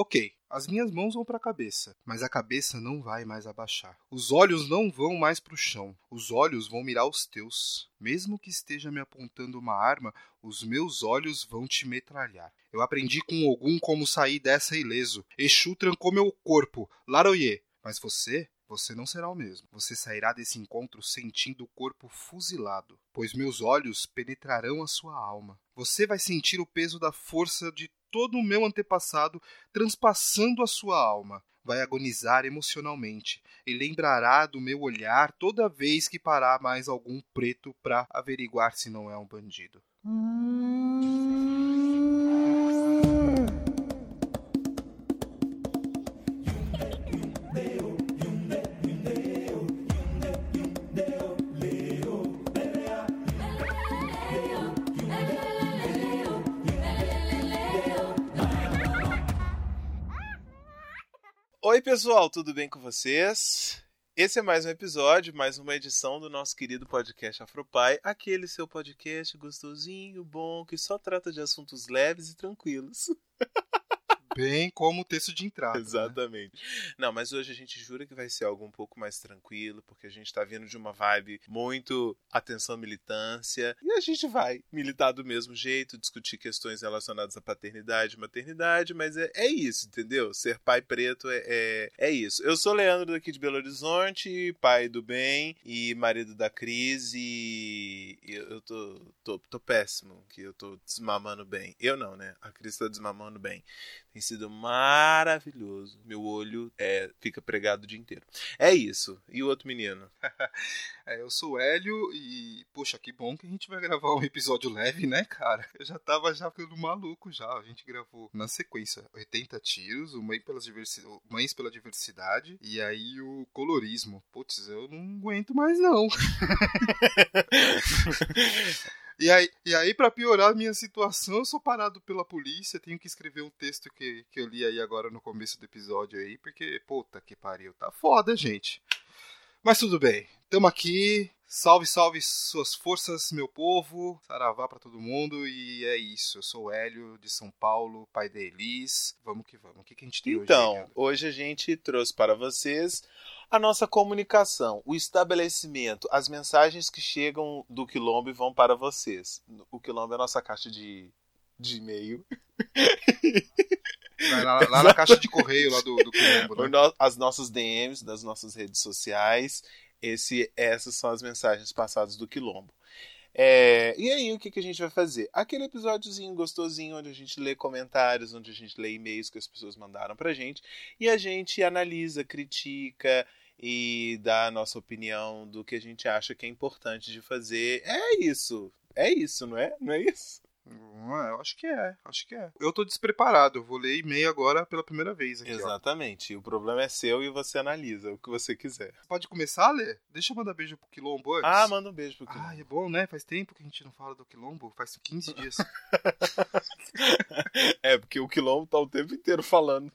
Ok, as minhas mãos vão para a cabeça, mas a cabeça não vai mais abaixar. Os olhos não vão mais para o chão, os olhos vão mirar os teus. Mesmo que esteja me apontando uma arma, os meus olhos vão te metralhar. Eu aprendi com Ogum como sair dessa ileso. Exu trancou meu corpo, Laroye. Mas você, você não será o mesmo. Você sairá desse encontro sentindo o corpo fuzilado, pois meus olhos penetrarão a sua alma. Você vai sentir o peso da força de todo o meu antepassado transpassando a sua alma. Vai agonizar emocionalmente e lembrará do meu olhar toda vez que parar mais algum preto para averiguar se não é um bandido. Oi, pessoal, tudo bem com vocês? Esse é mais um episódio, mais uma edição do nosso querido podcast Afropai, aquele seu podcast gostosinho, bom, que só trata de assuntos leves e tranquilos. bem como o texto de entrada. Né? Exatamente. Né? Não, mas hoje a gente jura que vai ser algo um pouco mais tranquilo, porque a gente tá vindo de uma vibe muito atenção militância, e a gente vai militar do mesmo jeito, discutir questões relacionadas à paternidade maternidade, mas é, é isso, entendeu? Ser pai preto é, é, é isso. Eu sou Leandro daqui de Belo Horizonte, pai do bem e marido da Cris, e eu, eu tô, tô, tô péssimo, que eu tô desmamando bem. Eu não, né? A Cris tá desmamando bem. Tem sido maravilhoso. Meu olho é, fica pregado o dia inteiro. É isso. E o outro menino? é, eu sou o Hélio e, poxa, que bom que a gente vai gravar um episódio leve, né, cara? Eu já tava já ficando maluco já. A gente gravou na sequência 80 tiros, o Mãe pelas diversi... Mães pela Diversidade e aí o Colorismo. Putz, eu não aguento mais não. E aí, e aí para piorar a minha situação, eu sou parado pela polícia, tenho que escrever um texto que, que eu li aí agora no começo do episódio aí, porque, puta que pariu, tá foda, gente. Mas tudo bem, tamo aqui. Salve, salve suas forças, meu povo. Saravá para todo mundo. E é isso. Eu sou o Hélio, de São Paulo, pai da Elis. Vamos que vamos. O que, que a gente tem então, hoje? Então, hoje a gente trouxe para vocês a nossa comunicação, o estabelecimento, as mensagens que chegam do Quilombo e vão para vocês. O Quilombo é a nossa caixa de, de e-mail. Lá, lá, na caixa de correio lá do, do Quilombo. Né? As nossas DMs das nossas redes sociais. Esse, essas são as mensagens passadas do Quilombo. É, e aí, o que, que a gente vai fazer? Aquele episódiozinho gostosinho onde a gente lê comentários, onde a gente lê e-mails que as pessoas mandaram pra gente e a gente analisa, critica e dá a nossa opinião do que a gente acha que é importante de fazer. É isso. É isso, não é? Não é isso? Eu acho que é, acho que é. Eu tô despreparado, eu vou ler e-mail agora pela primeira vez aqui. Exatamente. Ó. O problema é seu e você analisa o que você quiser. Pode começar a ler? Deixa eu mandar beijo pro Quilombo antes. Ah, manda um beijo pro Quilombo. Ah, é bom, né? Faz tempo que a gente não fala do Quilombo, faz 15 dias. é, porque o Quilombo tá o tempo inteiro falando,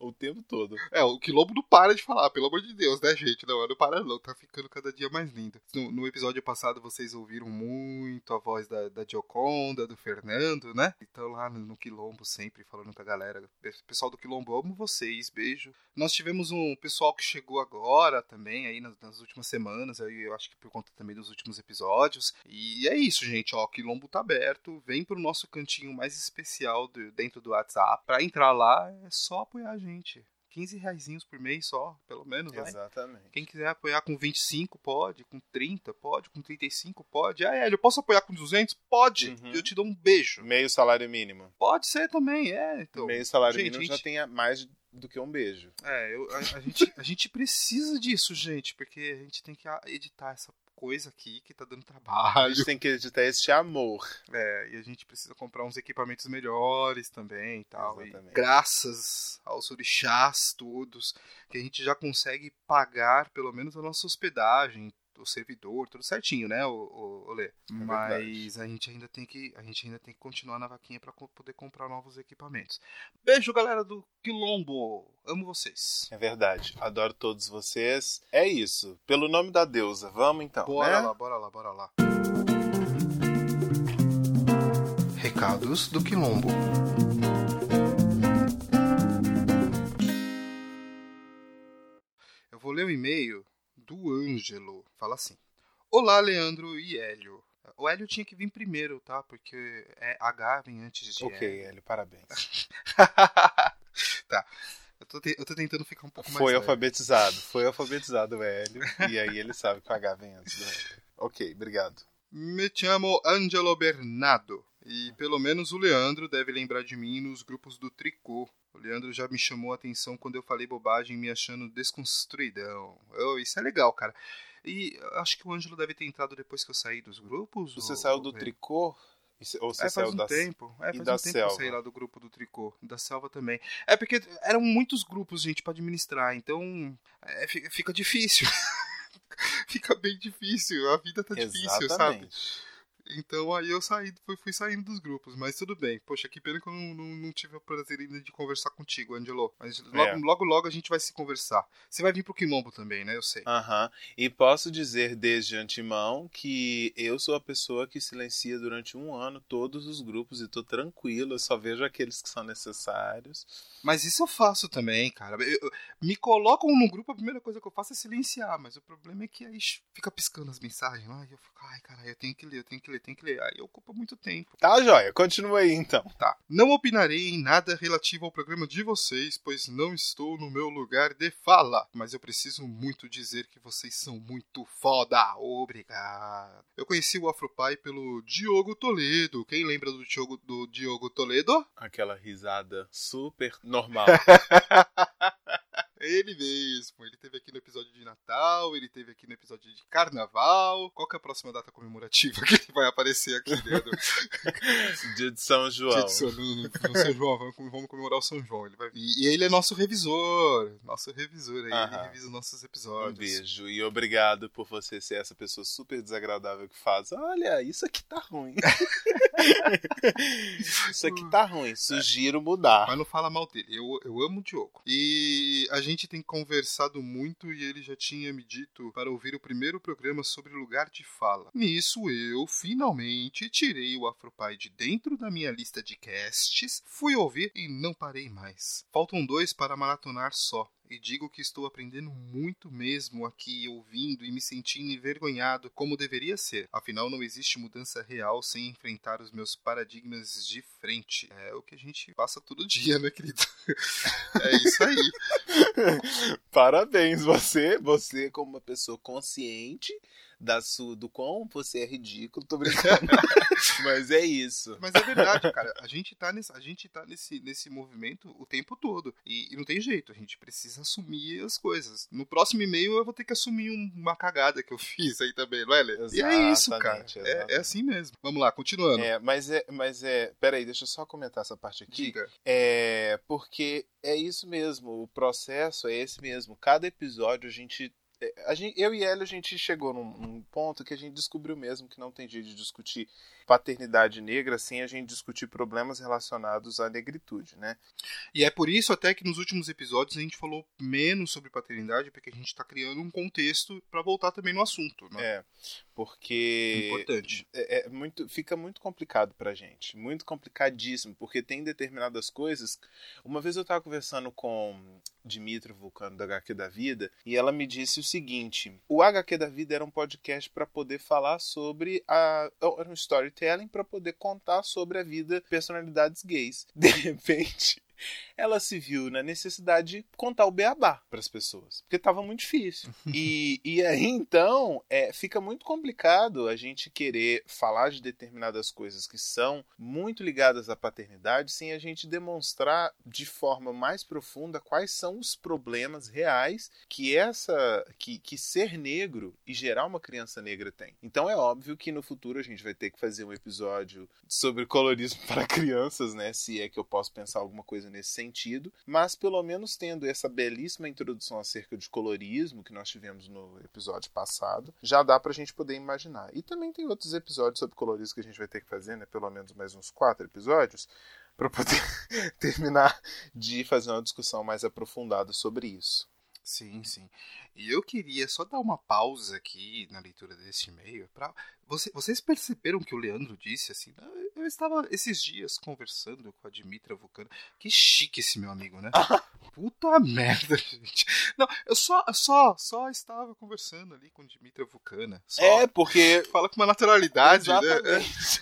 o tempo todo. É, o Quilombo não para de falar, pelo amor de Deus, né, gente? Não, não para não, tá ficando cada dia mais lindo. No, no episódio passado vocês ouviram muito a voz da, da Gioconda, do Fernando, falando, né? Então lá no, Quilombo sempre falando com a galera. Pessoal do Quilombo, amo vocês, beijo. Nós tivemos um pessoal que chegou agora também, aí nas, nas últimas semanas, aí eu acho que por conta também dos últimos episódios. E é isso, gente, ó, Quilombo tá aberto, vem pro nosso cantinho mais especial do, dentro do WhatsApp. Pra entrar lá é só apoiar a gente. 15 reais por mês só, pelo menos. Exatamente. Vai. Quem quiser apoiar com 25 pode, com 30 pode, com 35 pode. Ah, é, eu posso apoiar com 200? Pode. Uhum. Eu te dou um beijo. Meio salário mínimo. Pode ser também, é. Então, Meio salário gente, mínimo gente... já tem mais do que um beijo. É, eu, a, a, gente, a gente precisa disso, gente, porque a gente tem que editar essa coisa aqui que tá dando trabalho. A gente tem que editar este amor. É, e a gente precisa comprar uns equipamentos melhores também e tal. E graças aos orixás todos, que a gente já consegue pagar pelo menos a nossa hospedagem, o servidor, tudo certinho, né, o, o, Lê? É Mas a gente, ainda tem que, a gente ainda tem que continuar na vaquinha para poder comprar novos equipamentos. Beijo, galera do Quilombo! Amo vocês. É verdade, adoro todos vocês. É isso, pelo nome da deusa, vamos então. Bora né? lá, bora lá, bora lá. Recados do Quilombo. Eu vou ler o e-mail do Ângelo. Fala assim: Olá, Leandro e Hélio. O Hélio tinha que vir primeiro, tá? Porque é H vem antes de Ok, Hélio. Hélio, parabéns. tá. Eu tô, te- eu tô tentando ficar um pouco mais. Foi leve. alfabetizado. Foi alfabetizado o Hélio. e aí ele sabe que o H vem antes do Hélio. Ok, obrigado. Me chamo Angelo Bernardo. E pelo menos o Leandro deve lembrar de mim nos grupos do tricô. O Leandro já me chamou a atenção quando eu falei bobagem me achando desconstruidão. Oh, isso é legal, cara. E acho que o Ângelo deve ter entrado depois que eu saí dos grupos. Você ou- saiu do ou- tricô? E Ou você É, faz um da... tempo. É, e faz da um tempo selva? que eu saí lá do grupo do tricô. Da selva também. É porque eram muitos grupos, gente, pra administrar. Então, é, fi- fica difícil. fica bem difícil. A vida tá difícil, sabe? Então aí eu saí, fui, fui saindo dos grupos, mas tudo bem. Poxa, que pena que eu não, não, não tive o prazer ainda de conversar contigo, Angelo. Mas logo, É. logo, logo a gente vai se conversar. Você vai vir pro Quilombo também, né? Eu sei. Aham. E posso dizer desde antemão que eu sou a pessoa que silencia durante um ano todos os grupos e tô tranquilo, eu só vejo aqueles que são necessários. Mas isso eu faço também, cara. Eu- eu- me colocam no grupo, a primeira coisa que eu faço é silenciar, mas o problema é que aí fica piscando as mensagens lá e eu fico, ai, cara, eu tenho que ler, eu tenho que ler, eu tenho que ler. Aí ocupa muito tempo. Tá, joia, continua aí então. Tá. Não opinarei em nada relativo ao programa de vocês, pois não estou no meu lugar de fala. Mas eu preciso muito dizer que vocês são muito foda. Obrigado. Eu conheci o Afropai pelo Diogo Toledo. Quem lembra do Diogo, do Diogo Toledo? Aquela risada super normal. Ele mesmo. Ele teve aqui no episódio de Natal, ele teve aqui no episódio de Carnaval. Qual que é a próxima data comemorativa que ele vai aparecer aqui dentro? Dia de São Dia João. de São, no, no- no São João, vamos, comemorar o São João. Ele vai vir. E ele é nosso revisor. Nosso revisor aí. Ele revisa os nossos Um episódios. beijo e obrigado por você ser essa pessoa super desagradável que faz. Olha, isso aqui tá ruim. isso aqui tá ruim. Sugiro mudar. Mas não fala mal dele. Eu, eu amo o Diogo. E a gente tem conversado muito e ele já tinha me dito para ouvir o primeiro programa sobre lugar de fala. Nisso eu, finalmente, tirei o Afropai de dentro da minha lista de casts, fui ouvir e não parei mais. Faltam dois para maratonar só. E digo que estou aprendendo muito mesmo aqui, ouvindo e me sentindo envergonhado como deveria ser. Afinal, não existe mudança real sem enfrentar os meus paradigmas de frente. É o que a gente passa todo dia, né, querido? É isso aí. Parabéns, você, você como uma pessoa consciente da sua, do quão você é ridículo, tô brincando. Mas é isso. Mas é verdade, cara. A gente tá nesse, a gente tá nesse, nesse movimento o tempo todo. E, e não tem jeito, a gente precisa assumir as coisas. No próximo e-mail eu vou ter que assumir um- uma cagada que eu fiz aí também, não é, Lê? E é isso, cara. É, é assim mesmo. Vamos lá, continuando. É, mas é, mas é, peraí, deixa eu só comentar essa parte aqui. Diga. É, porque é isso mesmo, o processo é esse mesmo. Cada episódio a gente. A gente eu e ela, a gente chegou num, num ponto que a gente descobriu mesmo que não tem jeito de discutir paternidade negra sem a gente discutir problemas relacionados à negritude, né? E é por isso até que nos últimos episódios a gente falou menos sobre paternidade, porque a gente tá criando um contexto pra voltar também no assunto, né? É, porque Importante. é, é muito, fica muito complicado pra gente, muito complicadíssimo, porque tem determinadas coisas. Uma vez eu estava conversando com Dimitri Vulcano da HQ da Vida e ela me disse o seguinte: o HQ da Vida era um podcast para poder falar sobre a era um storytelling para poder contar sobre a vida de personalidades gays. De repente ela se viu na necessidade de contar o beabá para as pessoas, porque estava muito difícil. E, e aí então é, fica muito complicado a gente querer falar de determinadas coisas que são muito ligadas à paternidade sem a gente demonstrar de forma mais profunda quais são os problemas reais que essa que, que ser negro e gerar uma criança negra tem. Então é óbvio que no futuro a gente vai ter que fazer um episódio sobre colorismo para crianças, né? Se é que eu posso pensar alguma coisa nesse sentido, mas pelo menos tendo essa belíssima introdução acerca de colorismo que nós tivemos no episódio passado, já dá pra gente poder imaginar. E também tem outros episódios sobre colorismo que a gente vai ter que fazer, né? Pelo menos mais uns quatro episódios, para poder terminar de fazer uma discussão mais aprofundada sobre isso. Sim, sim. E eu queria só dar uma pausa aqui na leitura desse e-mail para Você, vocês perceberam que o Leandro disse assim? "Ah, Eu estava esses dias conversando com a Dimitra Vulcano. Que chique esse meu amigo, né? Puta merda, gente. Não, eu só, só, só estava conversando ali com o Dmitry Vulcana. Só. É, porque. Fala com uma naturalidade, né? Exatamente.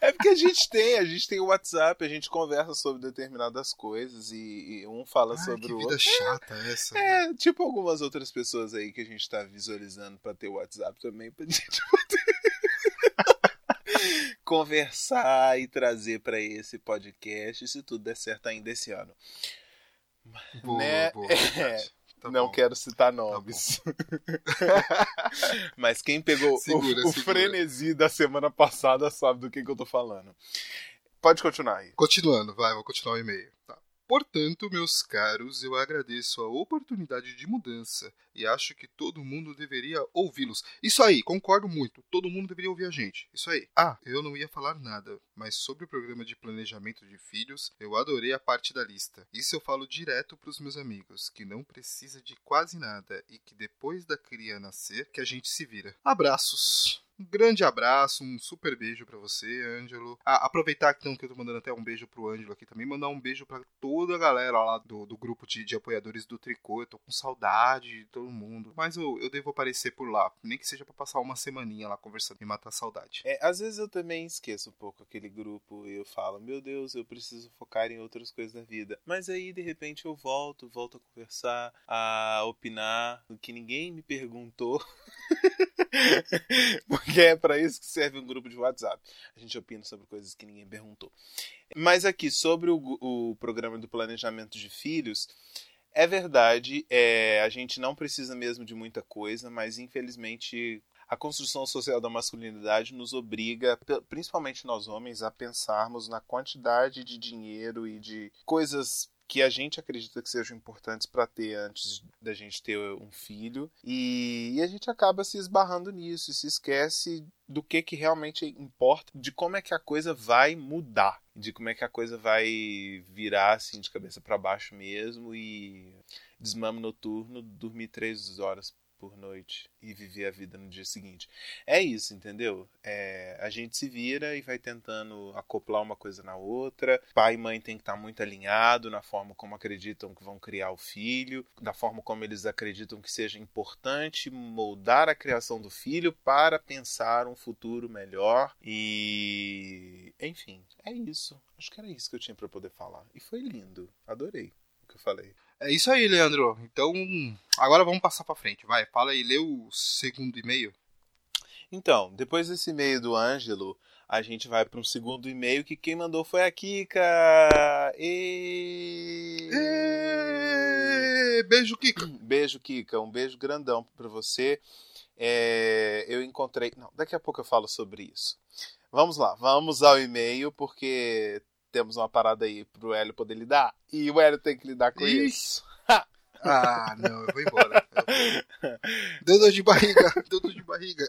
é porque a gente tem, a gente tem o WhatsApp, a gente conversa sobre determinadas coisas e, e um fala Ai, sobre que o vida outro. chata essa. né? É, tipo algumas outras pessoas aí que a gente tá visualizando pra ter o WhatsApp também, pra gente conversar e trazer pra esse podcast, se tudo der certo ainda esse ano. Boa, né? boa, É. Tá não bom. quero citar nomes. Mas quem pegou o- Segura, o, segura. frenesi da semana passada sabe do que, que eu tô falando. Pode continuar aí. Continuando, vai, vou continuar o e-mail. Portanto, meus caros, eu agradeço a oportunidade de mudança e acho que todo mundo deveria ouvi-los. Isso aí, concordo muito. Todo mundo deveria ouvir a gente. Isso aí. Ah, eu não ia falar nada, mas sobre o programa de planejamento de filhos, eu adorei a parte da lista. Isso eu falo direto pros meus amigos, que não precisa de quase nada e que depois da cria nascer, que a gente se vira. Abraços. Um grande abraço, um super beijo pra você, Ângelo. Ah, aproveitar então que eu tô mandando até um beijo pro Ângelo aqui também, mandar um beijo pra toda a galera lá do, do grupo de, de apoiadores do Tricô. Eu tô com saudade de todo mundo. Mas eu, eu devo aparecer por lá, nem que seja pra passar uma semaninha lá conversando e matar a saudade. É, às vezes eu também esqueço um pouco aquele grupo e eu falo, meu Deus, eu preciso focar em outras coisas da vida. Mas aí, de repente, eu volto, volto a conversar, a opinar, o que ninguém me perguntou. Porque é pra isso que serve um grupo de WhatsApp. A gente opina sobre coisas que ninguém perguntou. Mas aqui, sobre o, o programa do planejamento de filhos, é verdade, é, a gente não precisa mesmo de muita coisa, mas infelizmente a construção social da masculinidade nos obriga, principalmente nós homens, a pensarmos na quantidade de dinheiro e de coisas que a gente acredita que sejam importantes para ter antes da gente ter um filho. E, e a gente acaba se esbarrando nisso e se esquece do que que realmente importa, de como é que a coisa vai mudar, de como é que a coisa vai virar assim de cabeça para baixo mesmo e desmame noturno, dormir três horas por noite e viver a vida no dia seguinte. É isso, entendeu? É, a gente se vira e vai tentando acoplar uma coisa na outra. Pai e mãe tem que estar muito alinhado na forma como acreditam que vão criar o filho, da forma como eles acreditam que seja importante moldar a criação do filho para pensar um futuro melhor e, enfim, é isso. Acho que era isso que eu tinha para poder falar e foi lindo. Adorei o que eu falei. É isso aí, Leandro. Então, agora vamos passar pra frente. Vai, fala aí, lê o segundo e-mail. Então, depois desse e-mail do Ângelo, a gente vai para um segundo e-mail que quem mandou foi a Kika. E... Ê, Beijo, Kika. Beijo, Kika. Um beijo grandão para você. É, eu encontrei. Não, daqui a pouco eu falo sobre isso. Vamos lá, vamos ao e-mail, porque temos uma parada aí pro Hélio poder lidar. E o Hélio tem que lidar com Ih. isso. Ah, não, eu vou embora. Deu dor de barriga, deu dor de barriga.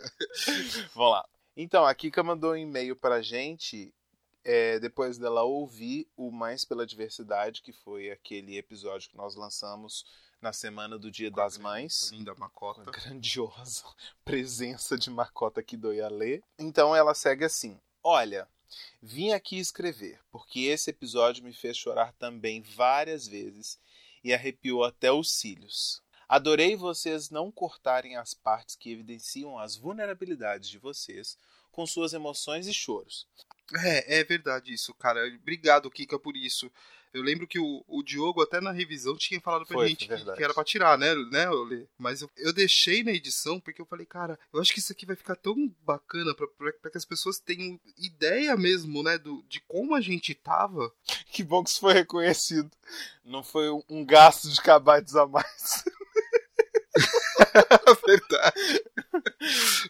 Vamos lá. Então, a Kika mandou um e-mail pra gente é, depois dela ouvir o Mais pela Diversidade, que foi aquele episódio que nós lançamos na semana do Dia das Mães. Linda macota. Uma grandiosa presença de Macota que doi a ler. Então ela segue assim: Olha, vim aqui escrever, porque esse episódio me fez chorar também várias vezes e arrepiou até os cílios. Adorei vocês não cortarem as partes que evidenciam as vulnerabilidades de vocês com suas emoções e choros. É, é verdade isso, cara. Obrigado, Kika, por isso. Eu lembro que o, o Diogo, até na revisão, tinha falado pra Foi, gente foi que, que era pra tirar, né, né Olê? Mas eu, eu deixei na edição porque eu falei, cara, eu acho que isso aqui vai ficar tão bacana pra, pra, pra que as pessoas tenham ideia mesmo, né, do, de como a gente tava. Que bom que isso foi reconhecido. Não foi um- um gasto de cabates a mais. verdade.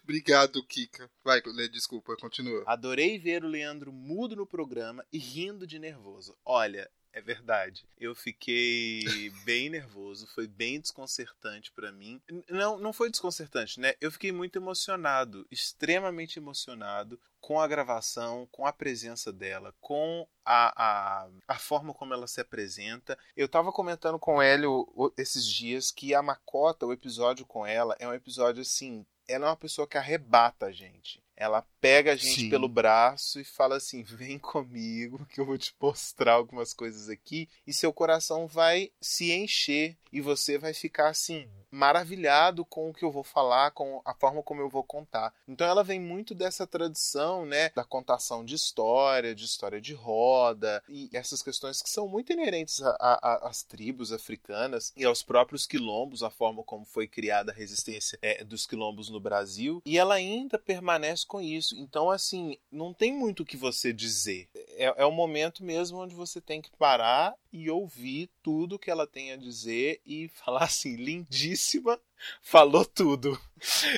Obrigado, Kika. Vai, desculpa, continua. Adorei ver o Leandro mudo no programa e rindo de nervoso. Olha, é verdade. Eu fiquei bem nervoso, foi bem desconcertante pra mim. Não, não foi desconcertante, né? Eu fiquei muito emocionado, extremamente emocionado com a gravação, com a presença dela, com a, a, a forma como ela se apresenta. Eu tava comentando com o Hélio esses dias que a Macota, o episódio com ela, é um episódio assim. Ela é uma pessoa que arrebata a gente. Ela pega a gente Sim. pelo braço e fala assim: vem comigo que eu vou te mostrar algumas coisas aqui e seu coração vai se encher e você vai ficar assim maravilhado com o que eu vou falar, com a forma como eu vou contar. Então ela vem muito dessa tradição, né, da contação de história, de história de roda e essas questões que são muito inerentes às tribos africanas e aos próprios quilombos, a forma como foi criada a resistência é, dos quilombos no Brasil. E ela ainda permanece com isso. Então, assim, não tem muito o que você dizer. É, é o momento mesmo onde você tem que parar e ouvir tudo que ela tem a dizer e falar assim, lindíssima, falou tudo.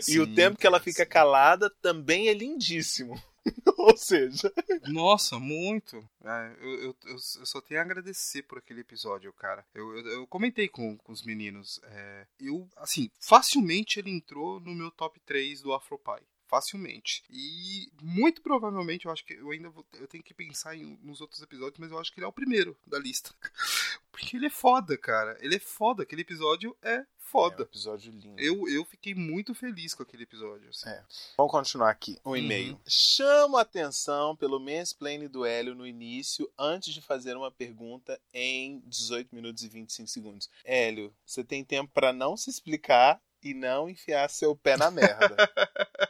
e o Sim, tempo que ela fica sim. calada também é lindíssimo. Ou seja, Nossa, muito. É, eu, eu, eu, só tenho a agradecer por aquele episódio, cara. Eu, eu, eu comentei com, com os meninos. é, eu, assim, facilmente ele entrou no meu top 3 do Afropie. Facilmente. E muito provavelmente eu acho que eu ainda vou, eu tenho que pensar em, nos outros episódios, mas eu acho que ele é o primeiro da lista. Porque ele é foda, cara. Ele é foda. Aquele episódio é é um foda. episódio lindo. Eu, eu fiquei muito feliz com aquele episódio. assim. É. Vamos continuar aqui. O e-mail. Uhum. Chama a atenção pelo mansplaining do Hélio no início, antes de fazer uma pergunta em 18 minutos e 25 segundos. Hélio, você tem tempo para não se explicar e não enfiar seu pé na merda.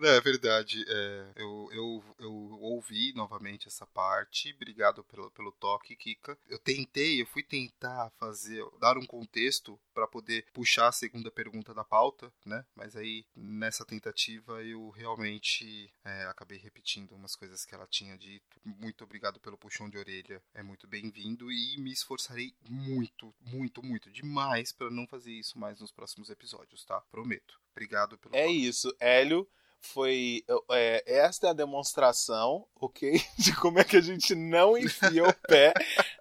Não, é verdade. É, eu, eu, eu ouvi novamente essa parte. Obrigado pelo, pelo toque, Kika. Eu tentei, eu fui tentar fazer, dar um contexto para poder puxar a segunda pergunta da pauta, né? Mas aí nessa tentativa eu realmente é, acabei repetindo umas coisas que ela tinha dito. Muito obrigado pelo puxão de orelha. É muito bem-vindo e me esforçarei muito, muito, muito demais para não fazer isso mais nos próximos episódios, tá? Prometo. Obrigado pelo É toque. isso, Hélio. Foi é, esta é a demonstração, ok? De como é que a gente não enfia o pé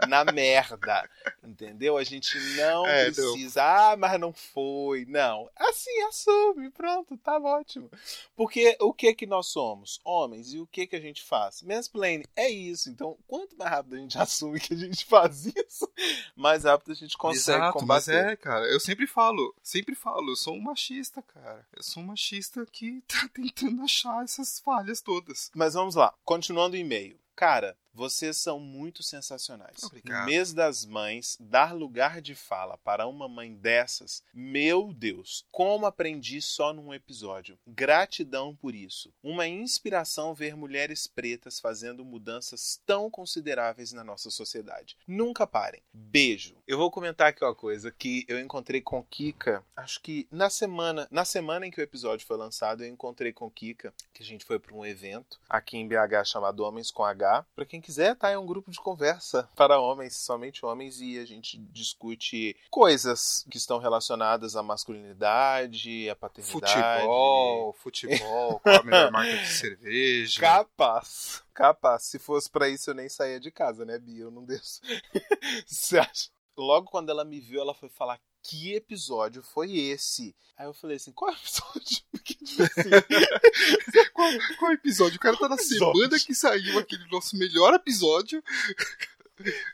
na merda, entendeu? A gente não É, não. precisa, ah, mas não foi, não. Assim, assume, pronto, tá ótimo. Porque o que que nós somos? Homens, e o que que a gente faz? Mansplaining é isso, então quanto mais rápido a gente assume que a gente faz isso, mais rápido a gente consegue Exato, mas combater. é, cara, eu sempre falo, sempre falo, eu sou um machista, cara. Eu sou um machista que tá tentando achar essas falhas todas. Mas vamos lá, continuando o e-mail. Cara, vocês são muito sensacionais. Obrigado. No mês das mães, dar lugar de fala para uma mãe dessas, meu Deus, como aprendi só num episódio. Gratidão por isso. Uma inspiração ver mulheres pretas fazendo mudanças tão consideráveis na nossa sociedade. Nunca parem. Beijo. Eu vou comentar aqui uma coisa que eu encontrei com Kika, acho que na semana, na semana em que o episódio foi lançado, eu encontrei com Kika, que a gente foi para um evento aqui em BH chamado Homens com H. Para quem quiser, tá? É um grupo de conversa para homens, somente homens, e a gente discute coisas que estão relacionadas à masculinidade, à paternidade. Futebol, futebol, qual a melhor marca de cerveja. Capaz. Capaz. Se fosse pra isso, eu nem saía de casa, né, Bia? Eu não desço. Você acha? Logo quando ela me viu, ela foi falar que episódio foi esse? Aí eu falei assim, qual episódio? Porque, tipo assim, qual, qual episódio? O cara tá na Episódio. semana que saiu aquele nosso melhor episódio.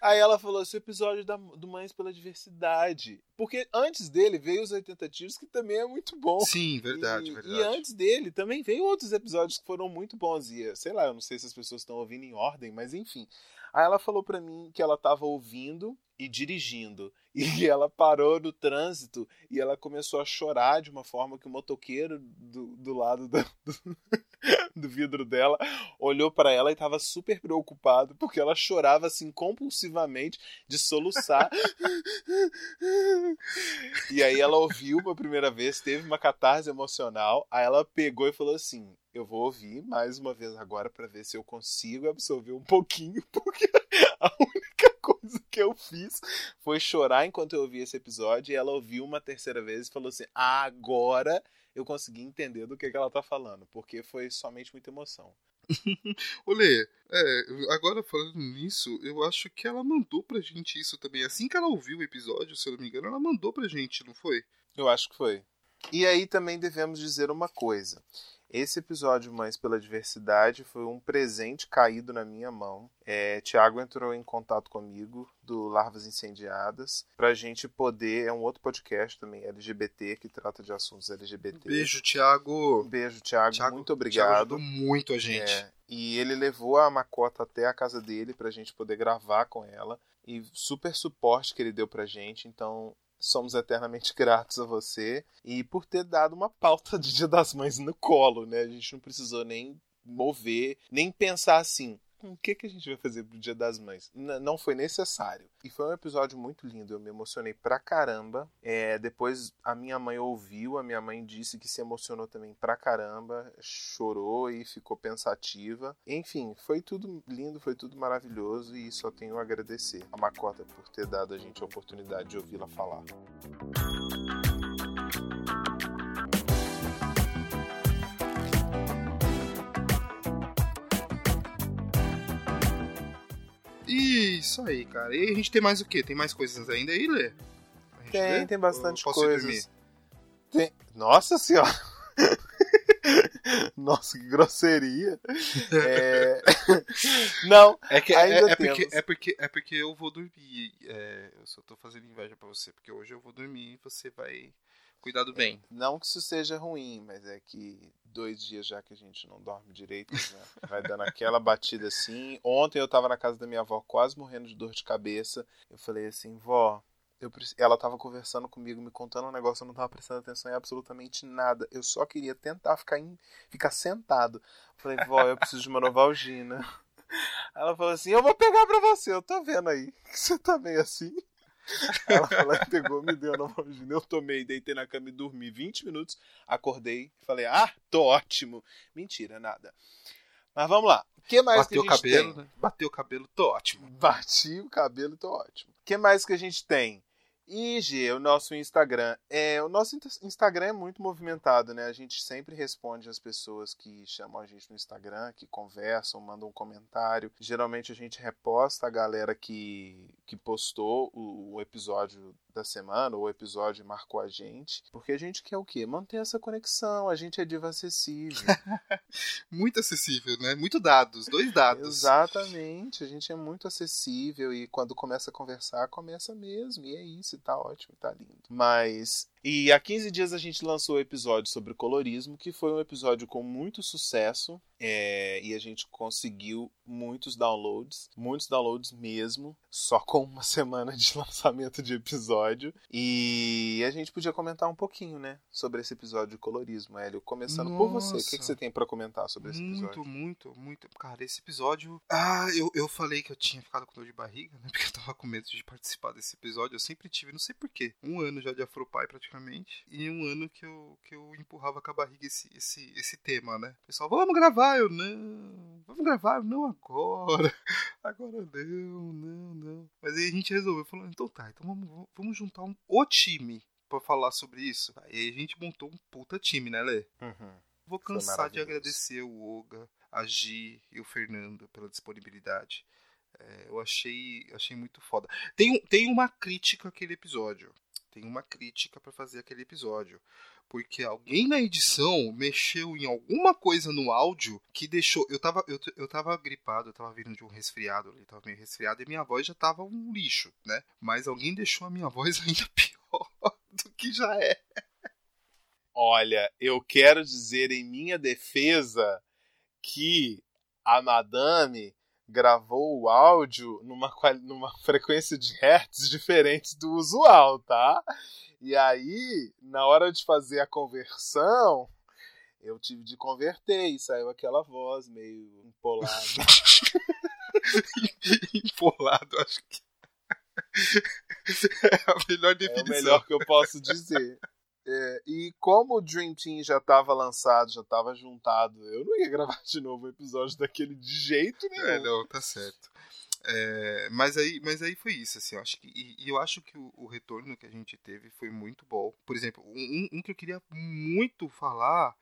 Aí ela falou esse episódio da, do Mães pela Diversidade. Porque antes dele veio os 80 Tiros, que também é muito bom. Sim, verdade, e, verdade. E antes dele também veio outros episódios que foram muito bons. E sei lá, eu não sei se as pessoas estão ouvindo em ordem, mas enfim. Aí ela falou pra mim que ela tava ouvindo e dirigindo. E ela parou no trânsito e ela começou a chorar de uma forma que o motoqueiro do, do lado do, do, do vidro dela olhou pra ela e tava super preocupado porque ela chorava assim compulsivamente de soluçar. e aí ela ouviu uma primeira vez, teve uma catarse emocional, aí ela pegou e falou assim: "Eu vou ouvir mais uma vez agora pra ver se eu consigo absorver um pouquinho, porque a única coisa que eu fiz foi chorar enquanto eu ouvi esse episódio e ela ouviu uma terceira vez e falou assim: "Agora eu consegui entender do que, que ela tá falando, porque foi somente muita emoção. Olê, é, agora falando nisso, eu acho que ela mandou pra gente isso também. Assim que ela ouviu o episódio, se eu não me engano, ela mandou pra gente, não foi? Eu acho que foi. E aí também devemos dizer uma coisa. Esse episódio Mães pela Diversidade foi um presente caído na minha mão. É, Tiago entrou em contato comigo do Larvas Incendiadas para a gente poder. É um outro podcast também LGBT que trata de assuntos LGBT. Beijo, Tiago. Beijo, Tiago. Muito obrigado. Tiago muito a gente. É, e ele levou a Macota até a casa dele para a gente poder gravar com ela. E super suporte que ele deu pra gente. Então, somos eternamente gratos a você e por ter dado uma pauta de Dia das Mães no colo, né? A gente não precisou nem mover, nem pensar assim, o que, que a gente vai fazer pro Dia das Mães? N não foi necessário. E foi um episódio muito lindo, eu me emocionei pra caramba. É, depois a minha mãe ouviu, a minha mãe disse que se emocionou também pra caramba, chorou e ficou pensativa. Enfim, foi tudo lindo, foi tudo maravilhoso e só tenho a agradecer a Macota por ter dado a gente a oportunidade de ouvi-la falar. Isso aí, cara. E a gente tem mais o quê? Tem mais coisas ainda aí, Lê? Tem, tem bastante coisas. Tem... Nossa senhora! Nossa, que grosseria. É... Não, é que ainda é, é porque, é, porque, é porque eu vou dormir. É, eu só tô fazendo inveja para você, porque hoje eu vou dormir e você vai cuidar do bem. Não que isso seja ruim, mas é que dois dias já que a gente não dorme direito, né? vai dando aquela batida assim. Ontem eu tava na casa da minha avó quase morrendo de dor de cabeça. Eu falei assim, vó, eu, ela tava conversando comigo, me contando um negócio, eu não tava prestando atenção em absolutamente nada. Eu só queria tentar ficar, ficar sentado. Eu falei, vó, eu preciso de uma Novalgina. Ela falou assim, eu vou pegar pra você, eu tô vendo aí. Que você tá meio assim. Ela falou, pegou, me deu a Novalgina. Eu tomei, deitei na cama e dormi 20 minutos. Acordei, falei, ah, tô ótimo. Mentira, nada. Mas vamos lá. O que mais Bateu que a gente o cabelo, tem? Né? Bateu o cabelo, tô ótimo. Bati o cabelo, tô ótimo. O que mais que a gente tem? IG, o nosso Instagram. É, o nosso Instagram é muito movimentado, né? A gente sempre responde às pessoas que chamam a gente no Instagram, que conversam, mandam um comentário. Geralmente a gente reposta a galera que, que postou o, o episódio da semana, ou o episódio marcou a gente. Porque a gente quer o quê? Manter essa conexão. A gente é diva acessível. muito acessível, né? Muito dados, dois dados. Exatamente. A gente é muito acessível e quando começa a conversar, começa mesmo. E é isso, tá ótimo, tá lindo. Mas e há 15 dias a gente lançou o episódio sobre colorismo, que foi um episódio com muito sucesso. É, e a gente conseguiu muitos downloads, muitos downloads mesmo, só com uma semana de lançamento de episódio. E a gente podia comentar um pouquinho, né, sobre esse episódio de colorismo, Hélio. Começando Nossa. por você, o que, que, você tem para comentar sobre esse episódio? Muito, muito, muito. Cara, esse episódio. Ah, eu, eu falei que eu tinha ficado com dor de barriga, né, porque eu tava com medo de participar desse episódio. Eu sempre tive, não sei porquê, um ano já de Afropai praticamente E um ano que eu, que eu empurrava com a barriga esse, esse, esse tema, né? O pessoal, vamos gravar, eu não. Vamos gravar, eu não agora. Agora não, não, não. Mas aí a gente resolveu, falou, então tá, então vamos, vamos juntar um, o time para falar sobre isso. Aí a gente montou um puta time, né, Lê? Uhum. Vou cansar de agradecer o Oga, a Gi e o Fernando pela disponibilidade. É, eu achei, achei muito foda. Tem, tem uma crítica àquele episódio tem uma crítica para fazer aquele episódio. Porque alguém na edição mexeu em alguma coisa no áudio que deixou. Eu tava, eu, eu tava gripado, eu tava vindo de um resfriado, eu tava meio resfriado e minha voz já tava um lixo, né? Mas alguém deixou a minha voz ainda pior do que já é. Olha, eu quero dizer em minha defesa que a madame gravou o áudio numa, numa frequência de hertz diferente do usual, tá? E aí, na hora de fazer a conversão, eu tive de converter e saiu aquela voz meio empolada. empolado, acho que é a melhor definição. É o melhor que eu posso dizer. É, e como o Dream Team já estava lançado, já estava juntado, eu não ia gravar de novo o episódio daquele de jeito nenhum. É, não, tá certo. É, mas, aí, mas aí foi isso, assim, eu acho que, e, e eu acho que o, o, retorno que a gente teve foi muito bom. Por exemplo, um, um que eu queria muito falar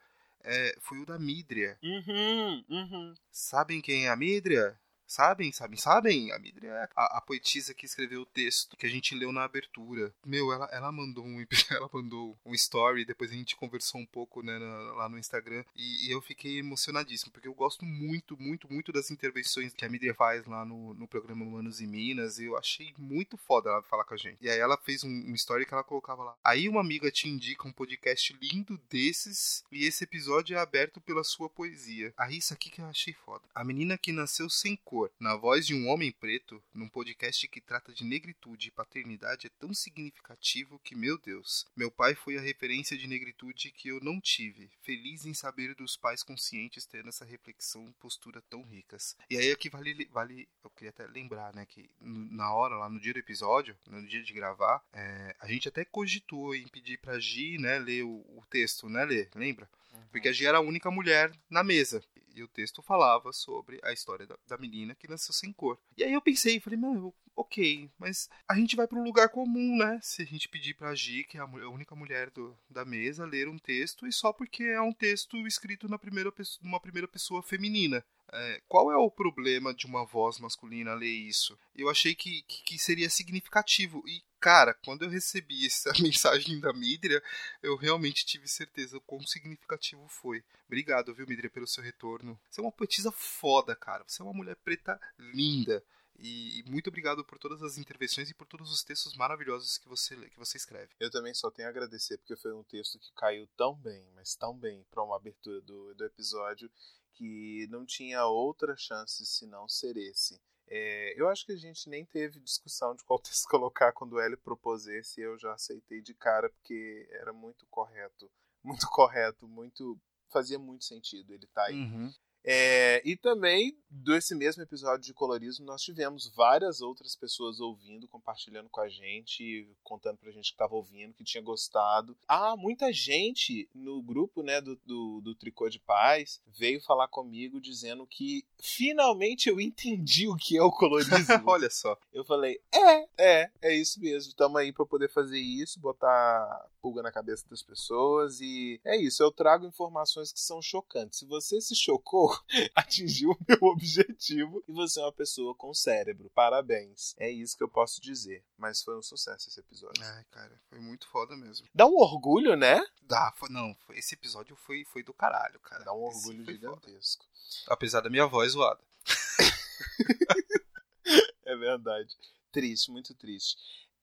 é, foi o da Midria. Uhum, uhum. Sabem quem é a Midria? Sabem, sabem, sabem? A Midria é a, a, poetisa que escreveu o texto que a gente leu na abertura. Meu, ela, ela mandou um ela mandou um story, depois a gente conversou um pouco né, na, lá no Instagram e, e, eu fiquei emocionadíssimo, porque eu gosto muito, muito, muito das intervenções que a Midria faz lá no, no programa Humanos e Minas. E eu achei muito foda ela falar com a gente. E aí ela fez um, um story que ela colocava lá. Aí uma amiga te indica um podcast lindo desses e esse episódio é aberto pela sua poesia. Aí isso aqui que eu achei foda. A menina que nasceu sem cor, na voz de um homem preto, num podcast que trata de negritude e paternidade, é tão significativo que, meu Deus, meu pai foi a referência de negritude que eu não tive. Feliz em saber dos pais conscientes tendo essa reflexão e postura tão ricas. E aí aqui vale, vale, eu queria até lembrar, né, que na hora, lá no dia do episódio, no dia de gravar, é, a gente até cogitou em pedir pra Gi, né, ler o, o texto, né, ler, lembra? Uhum. Porque a Gi era a única mulher na mesa. E o texto falava sobre a história da, da menina que nasceu sem cor. E aí eu pensei, falei, mano, ok, mas a gente vai para um lugar comum, né? Se a gente pedir pra Gi, que é a, única mulher do, da mesa, ler um texto, e só porque é um texto escrito na primeira numa primeira pessoa feminina. É, qual é o problema de uma voz masculina ler isso? Eu achei que, que, que seria significativo. E, cara, quando eu recebi essa mensagem da Midria, eu realmente tive certeza o quão significativo foi. Obrigado, viu, Midria, pelo seu retorno. Você é uma poetisa foda, cara. Você é uma mulher preta linda. E, muito obrigado por todas as intervenções e por todos os textos maravilhosos que você, que você escreve. Eu também só tenho a agradecer, porque foi um texto que caiu tão bem, mas tão bem, para uma abertura do, do episódio que não tinha outra chance senão ser esse. É, eu acho que a gente nem teve discussão de qual texto colocar quando o Hélio propôs esse, eu já aceitei de cara porque era muito correto, muito correto, muito fazia muito sentido ele tá aí. Uhum. É, e também, desse mesmo episódio de colorismo, nós tivemos várias outras pessoas ouvindo, compartilhando com a gente, contando pra gente que estava ouvindo, que tinha gostado. Ah, muita gente no grupo né, do, do, do Tricô de Paz veio falar comigo dizendo que finalmente eu entendi o que é o colorismo. Olha só. Eu falei, é, é, é isso mesmo. Estamos aí para poder fazer isso, botar pulga na cabeça das pessoas e é isso. Eu trago informações que são chocantes. Se você se chocou, atingiu o meu objetivo e você é uma pessoa com cérebro. Parabéns. É isso que eu posso dizer. Mas foi um sucesso esse episódio. Ai, cara, foi muito foda mesmo. Dá um orgulho, né? Dá, foi, não, foi, esse episódio foi, foi do caralho, cara. Dá um orgulho gigantesco. Apesar da minha voz zoada. é verdade. Triste, muito triste.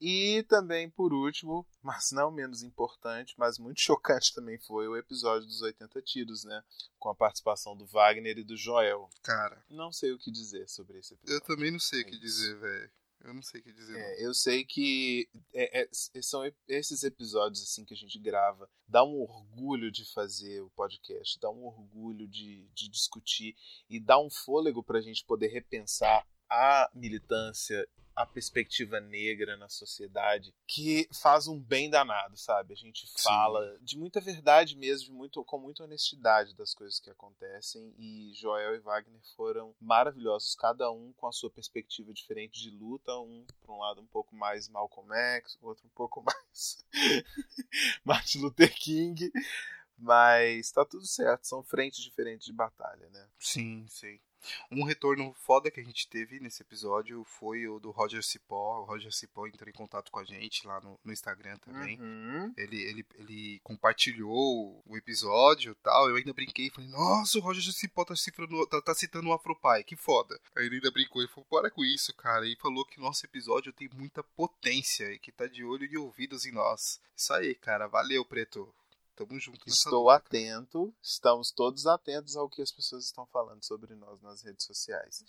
E também, por último, mas não menos importante, mas muito chocante também foi o episódio dos 80 tiros, né? Com a participação do Wagner e do Joel. Cara. Não sei o que dizer sobre esse episódio. Eu também não sei o que dizer, velho. Eu não sei o que dizer. É, eu sei que é, é, são esses episódios assim que a gente grava. Dá um orgulho de fazer o podcast, dá um orgulho de, de discutir e dá um fôlego para a gente poder repensar a militância a perspectiva negra na sociedade que faz um bem danado, sabe? A gente fala Sim. de muita verdade mesmo, de muito, com muita honestidade das coisas que acontecem e Joel e Wagner foram maravilhosos, cada um com a sua perspectiva diferente de luta, um por um lado um pouco mais Malcolm X, o outro um pouco mais Martin Luther King, mas tá tudo certo, são frentes diferentes de batalha, né? Sim, sim. Um retorno foda que a gente teve nesse episódio foi o do Roger Cipó. O Roger Cipó entrou em contato com a gente lá no, no Instagram também. Uhum. Ele, ele, ele compartilhou o episódio e tal. Eu ainda brinquei e falei, nossa, o Roger Cipó tá, cifrando, tá, tá citando o Afropai, que foda. Aí ele ainda brincou e falou, para com isso, cara. E falou que nosso episódio tem muita potência e que tá de olho e ouvidos em nós. Isso aí, cara. Valeu, Preto. Tamo junto. Estou luta, atento, estamos todos atentos ao que as pessoas estão falando sobre nós nas redes sociais.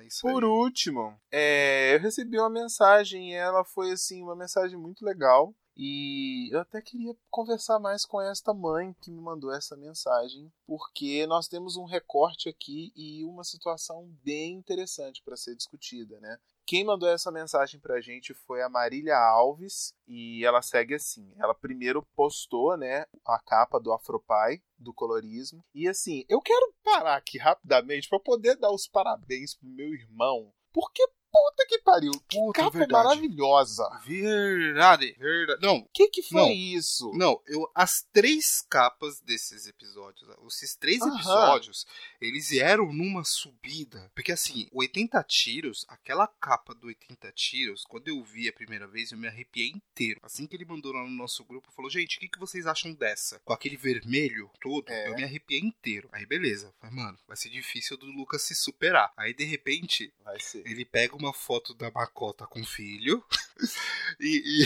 É, Por aí. último, é, eu recebi uma mensagem e ela foi assim, uma mensagem muito legal. E eu até queria conversar mais com esta mãe que me mandou essa mensagem, porque nós temos um recorte aqui e uma situação bem interessante para ser discutida, né? Quem mandou essa mensagem pra gente foi a Marília Alves e ela segue assim. Ela primeiro postou, né, a capa do Afropai, do colorismo. E assim, eu quero parar aqui rapidamente para poder dar os parabéns pro meu irmão, porque Puta que pariu. Que Puta, capa verdade. maravilhosa. Verdade, verdade. Não, O que que foi Não. isso? não, eu as três capas desses episódios, esses três Aham. episódios, eles vieram numa subida, porque assim, o 80 tiros, aquela capa do 80 tiros, quando eu vi a primeira vez, eu me arrepiei inteiro. Assim que ele mandou lá no nosso grupo, falou: "Gente, o que, que vocês acham dessa?" Com aquele vermelho todo, É. eu me arrepiei inteiro. Aí beleza, falei, mano, vai ser difícil do Lucas se superar. Aí de repente, Vai ser. ele pega uma foto da Macota com o filho e,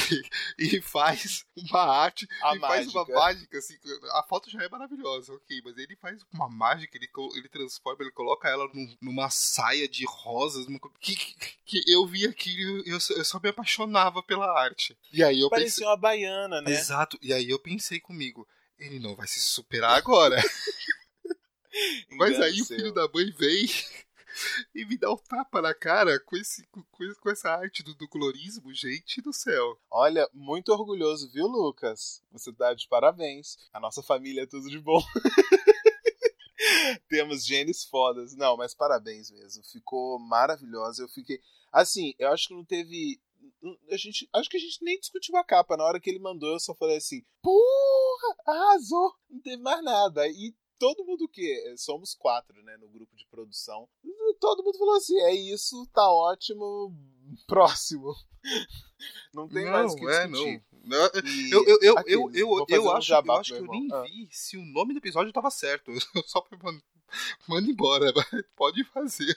e, e faz uma arte A e faz uma mágica. mágica, assim. A foto já é maravilhosa, ok, mas ele faz uma mágica, ele, ele transforma, ele coloca ela num- numa saia de rosas, numa que, que, eu vi aquilo eu, só- eu só me apaixonava pela arte. E aí eu pensei. Parecia uma baiana, né? Exato, e aí eu pensei comigo. Ele não vai se superar agora. Mas aí o filho da mãe vem e me dá um tapa na cara com, esse, com, com essa arte do, do colorismo, gente do céu. Olha, muito orgulhoso, viu, Lucas? Você tá de parabéns. A nossa família é tudo de bom. Temos genes fodas. Não, mas parabéns mesmo. Ficou maravilhosa. Eu fiquei. Assim, eu acho que não teve. A gente, acho que a gente nem discutiu a capa. Na hora que ele mandou, eu só falei assim: Porra, arrasou! Não teve mais nada. E todo mundo que. Somos quatro, né, no grupo de produção. Todo mundo falou assim: é isso, tá ótimo. Próximo. Não tem mais o que é, discutir. não. Não, E Eu, eu, eu, aqueles, eu, eu, eu um acho, eu acho que eu nem. Ah. vi se o nome do episódio tava certo. Só pra mano, manda embora, pode fazer.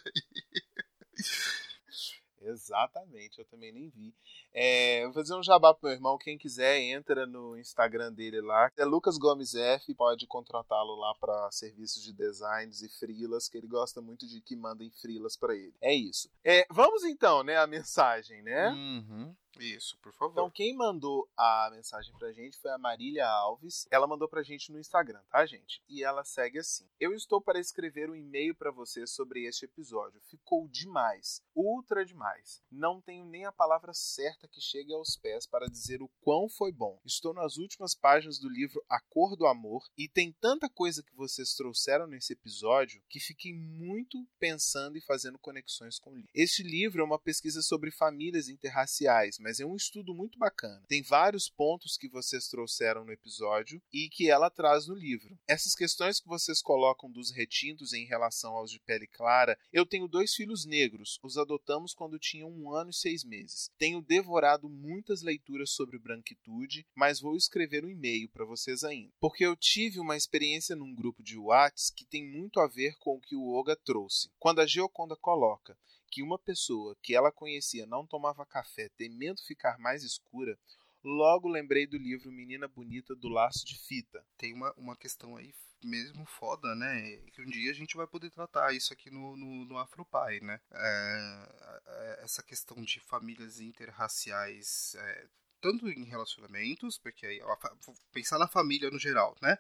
Exatamente, eu também nem vi. É, vou fazer um jabá pro meu irmão. Quem quiser, entra no Instagram dele lá. É Lucas Gomes F. Pode contratá-lo lá para serviços de designs e freelas, que ele gosta muito de que mandem freelas para ele. É isso. É, vamos então, né? A mensagem, né? Uhum. Isso, por favor. Então, quem mandou a mensagem pra gente foi a Marília Alves. Ela mandou pra gente no Instagram, tá, gente? E ela segue assim: Eu estou para escrever um e-mail para você sobre este episódio. Ficou demais, ultra demais. Não tenho nem a palavra certa que chegue aos pés para dizer o quão foi bom. Estou nas últimas páginas do livro A Cor do Amor e tem tanta coisa que vocês trouxeram nesse episódio que fiquei muito pensando e fazendo conexões com o livro. Este livro é uma pesquisa sobre famílias interraciais, mas é um estudo muito bacana. Tem vários pontos que vocês trouxeram no episódio e que ela traz no livro. Essas questões que vocês colocam dos retintos em relação aos de pele clara, eu tenho dois filhos negros, os adotamos quando tinham um ano e seis meses. Tenho devorado muitas leituras sobre branquitude, mas vou escrever um e-mail para vocês ainda, porque eu tive uma experiência num grupo de Whats que tem muito a ver com o que o Oga trouxe. Quando a Geoconda coloca que uma pessoa que ela conhecia não tomava café temendo ficar mais escura, logo lembrei do livro Menina Bonita do Laço de Fita. Tem uma, uma questão aí mesmo foda, né? Que um dia a gente vai poder tratar isso aqui no, no, no Afropai, né? É, é, essa questão de famílias interraciais. É, tanto em relacionamentos, porque aí ó, pensar na família no geral, né?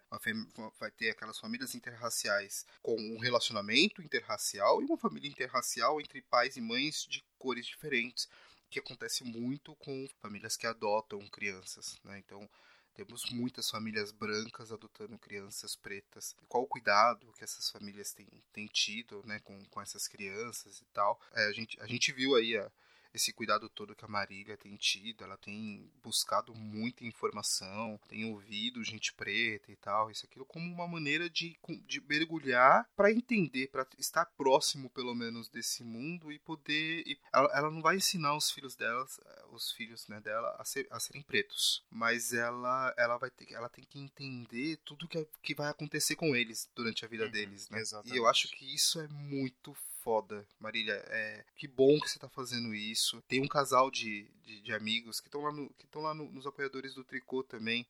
Vai ter aquelas famílias interraciais com um relacionamento interracial e uma família interracial entre pais e mães de cores diferentes, que acontece muito com famílias que adotam crianças, né? Então temos muitas famílias brancas adotando crianças pretas. Qual o cuidado que essas famílias têm, têm tido né, com, com essas crianças e tal. É, a, gente, a gente viu aí a, esse cuidado todo que a Marília tem tido. Ela tem buscado muita informação, tem ouvido gente preta e tal, isso aquilo, como uma maneira de, de mergulhar para entender, para estar próximo pelo menos desse mundo e poder. E ela, ela não vai ensinar os filhos delas, os filhos né, dela a, ser, a serem pretos, mas ela ela vai ter ela tem que entender tudo que, que vai acontecer com eles durante a vida Uhum, deles, né? exatamente. E eu acho que isso é muito foda, Marília. É, que bom que você tá fazendo isso. Tem um casal de, de, de amigos que estão lá, no, lá no, nos apoiadores do tricô também.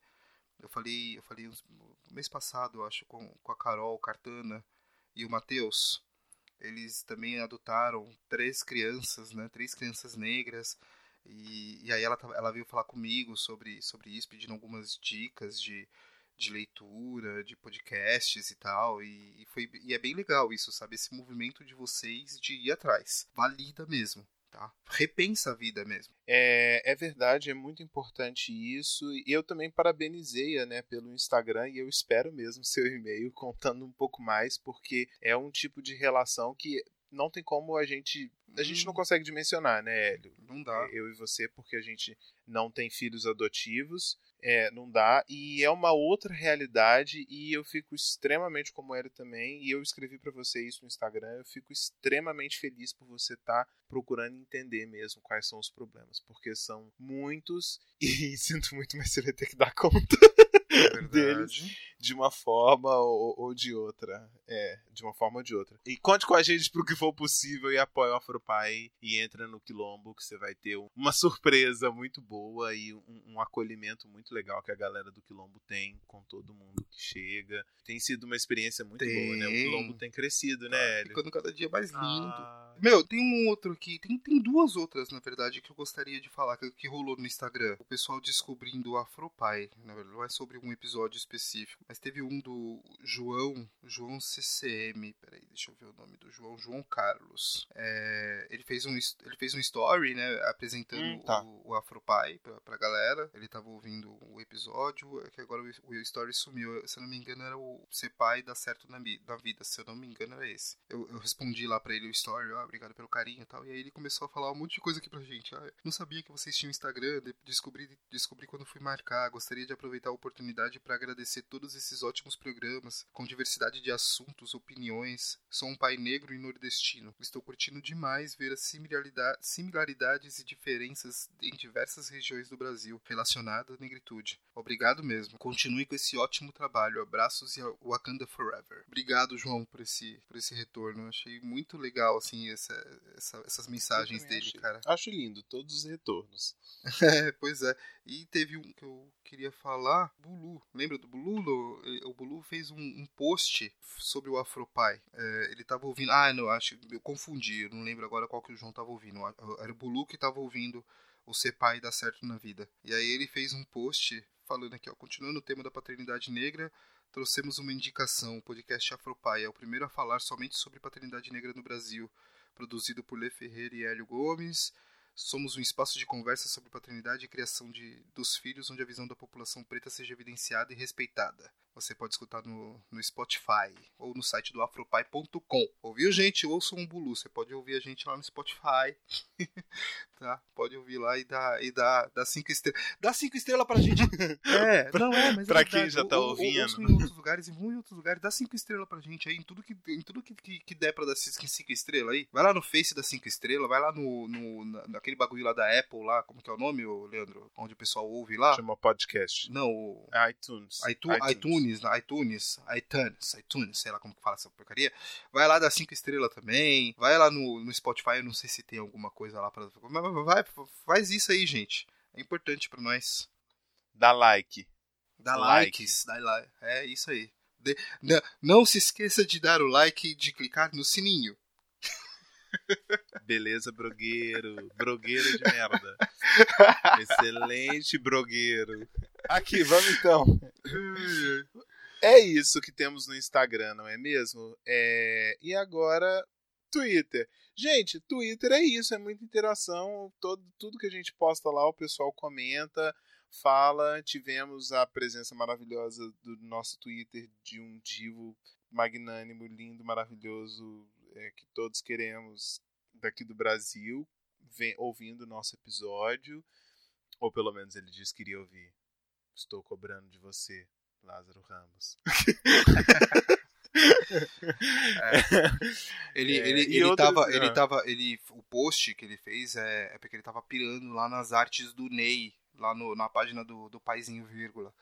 Eu falei, eu falei uns, mês passado, eu acho, com, com a Carol Cartana e o Matheus. Eles também adotaram três crianças, né? Três crianças negras. E, e aí ela, ela veio falar comigo sobre, sobre isso, pedindo algumas dicas de, de leitura, de podcasts e tal. E, e foi, e é bem legal isso, sabe? Esse movimento de vocês de ir atrás. Valida mesmo, tá? Repensa a vida mesmo. É, é verdade, é muito importante isso. E eu também parabenizei né, pelo Instagram e eu espero mesmo seu e-mail contando um pouco mais, porque é um tipo de relação que não tem como a gente a gente não consegue dimensionar, né, Hélio? Não dá. Eu e você, porque a gente não tem filhos adotivos, é, não dá. E é uma outra realidade e eu fico extremamente, como Hélio também, e eu escrevi para você isso no Instagram, eu fico extremamente feliz por você estar tá procurando entender mesmo quais são os problemas, porque são muitos e sinto muito, mas você vai ter que dar conta. É deles de uma forma ou, ou, de outra. É, de uma forma ou de outra. E conte com a gente pro que for possível e apoie o Afropai e entra no Quilombo que você vai ter uma surpresa muito boa e um, um, acolhimento muito legal que a galera do Quilombo tem com todo mundo que chega. Tem sido uma experiência muito tem. boa, né? O Quilombo tem crescido, né, Hélio? Ficando cada dia mais lindo. Ah. Meu, tem um outro aqui, tem, tem duas outras, na verdade, que eu gostaria de falar, que, que rolou no Instagram. O pessoal descobrindo o Afropai. Na verdade, não é sobre um episódio específico, mas teve um do João, João CCM, peraí, deixa eu ver o nome do João, João Carlos. É, ele, fez um, ele fez um story, né, apresentando hum, tá. o, o Afropai pra, pra galera. Ele tava ouvindo o episódio, é que agora o, story sumiu. Se eu não me engano, era o Ser Pai Dar Certo na, na Vida, se eu não me engano, era esse. Eu, eu respondi lá pra ele o story, ó, obrigado pelo carinho e tal. E aí ele começou a falar um monte de coisa aqui pra gente. Ah, não sabia que vocês tinham Instagram, descobri, descobri quando fui marcar. Gostaria de aproveitar a oportunidade para agradecer todos esses ótimos programas, com diversidade de assuntos, opiniões. Sou um pai negro e nordestino. Estou curtindo demais ver as similaridades e diferenças em diversas regiões do Brasil relacionadas à negritude. Obrigado mesmo. Continue com esse ótimo trabalho. Abraços e Wakanda Forever. Obrigado, João, por esse, por esse retorno. Achei muito legal, assim, essa, essa, essas mensagens dele, acho, cara. Acho lindo todos os retornos. é, pois é. E teve um que eu queria falar, Bulu. Lembra do Bulu? O Bulu fez um, um post sobre o Afropai. É, ele tava ouvindo. Ah, não, acho. Eu confundi. Eu não lembro agora qual que o João tava ouvindo. Era o Bulu que tava ouvindo o ser pai dar certo na vida. E aí ele fez um post falando aqui, ó, continuando o tema da paternidade negra, trouxemos uma indicação, o podcast Afropai é o primeiro a falar somente sobre paternidade negra no Brasil, produzido por Lê Ferreira e Hélio Gomes. Somos um espaço de conversa sobre paternidade e criação de, dos filhos, onde a visão da população preta seja evidenciada e respeitada. Você pode escutar no, no Spotify ou no site do afropai.com. Ouviu, gente? Ouça um Bulu. Você pode ouvir a gente lá no Spotify. tá? Pode ouvir lá e dar, e dar, dar cinco estrelas. Dá cinco estrelas pra gente. é, não é, mas. pra é quem já tá ou, ouvindo. Ouçam em outros lugares e vão em outros lugares. Dá cinco estrelas pra gente aí em tudo que, em tudo que, que, que der pra dar cinco estrelas aí. Vai lá no Face da cinco estrelas, vai lá no, no, naquele bagulho lá da Apple lá, como que é o nome, Leandro? Onde o pessoal ouve lá. Chama podcast. Não, o. iTunes. iTunes, iTunes, iTunes, iTunes, iTunes, sei lá como que fala essa porcaria. Vai lá dar cinco estrelas também. Vai lá no, no Spotify, eu não sei se tem alguma coisa lá pra. Vai, faz isso aí, gente. É importante para nós. Dá like. Dá Like. likes, dá like. É isso aí. De- não, não se esqueça de dar o like e de clicar no sininho. Beleza, brogueiro. Brogueiro de merda. Excelente brogueiro. Aqui, vamos então. É isso que temos no Instagram, não é mesmo? É... E agora, Twitter. Gente, Twitter é isso, é muita interação. Todo, tudo que a gente posta lá, o pessoal comenta, fala. Tivemos a presença maravilhosa do nosso Twitter de um divo magnânimo, lindo, maravilhoso, é, que todos queremos daqui do Brasil, vem, ouvindo o nosso episódio. Ou pelo menos ele disse que iria ouvir. Estou cobrando de você, Lázaro Ramos. Ele, É, ele, e ele, outras- tava, ele ah. tava. Ele, o post que ele fez é, é porque ele tava pirando lá nas artes do Ney, lá no, na página do, do Paizinho Vírgula.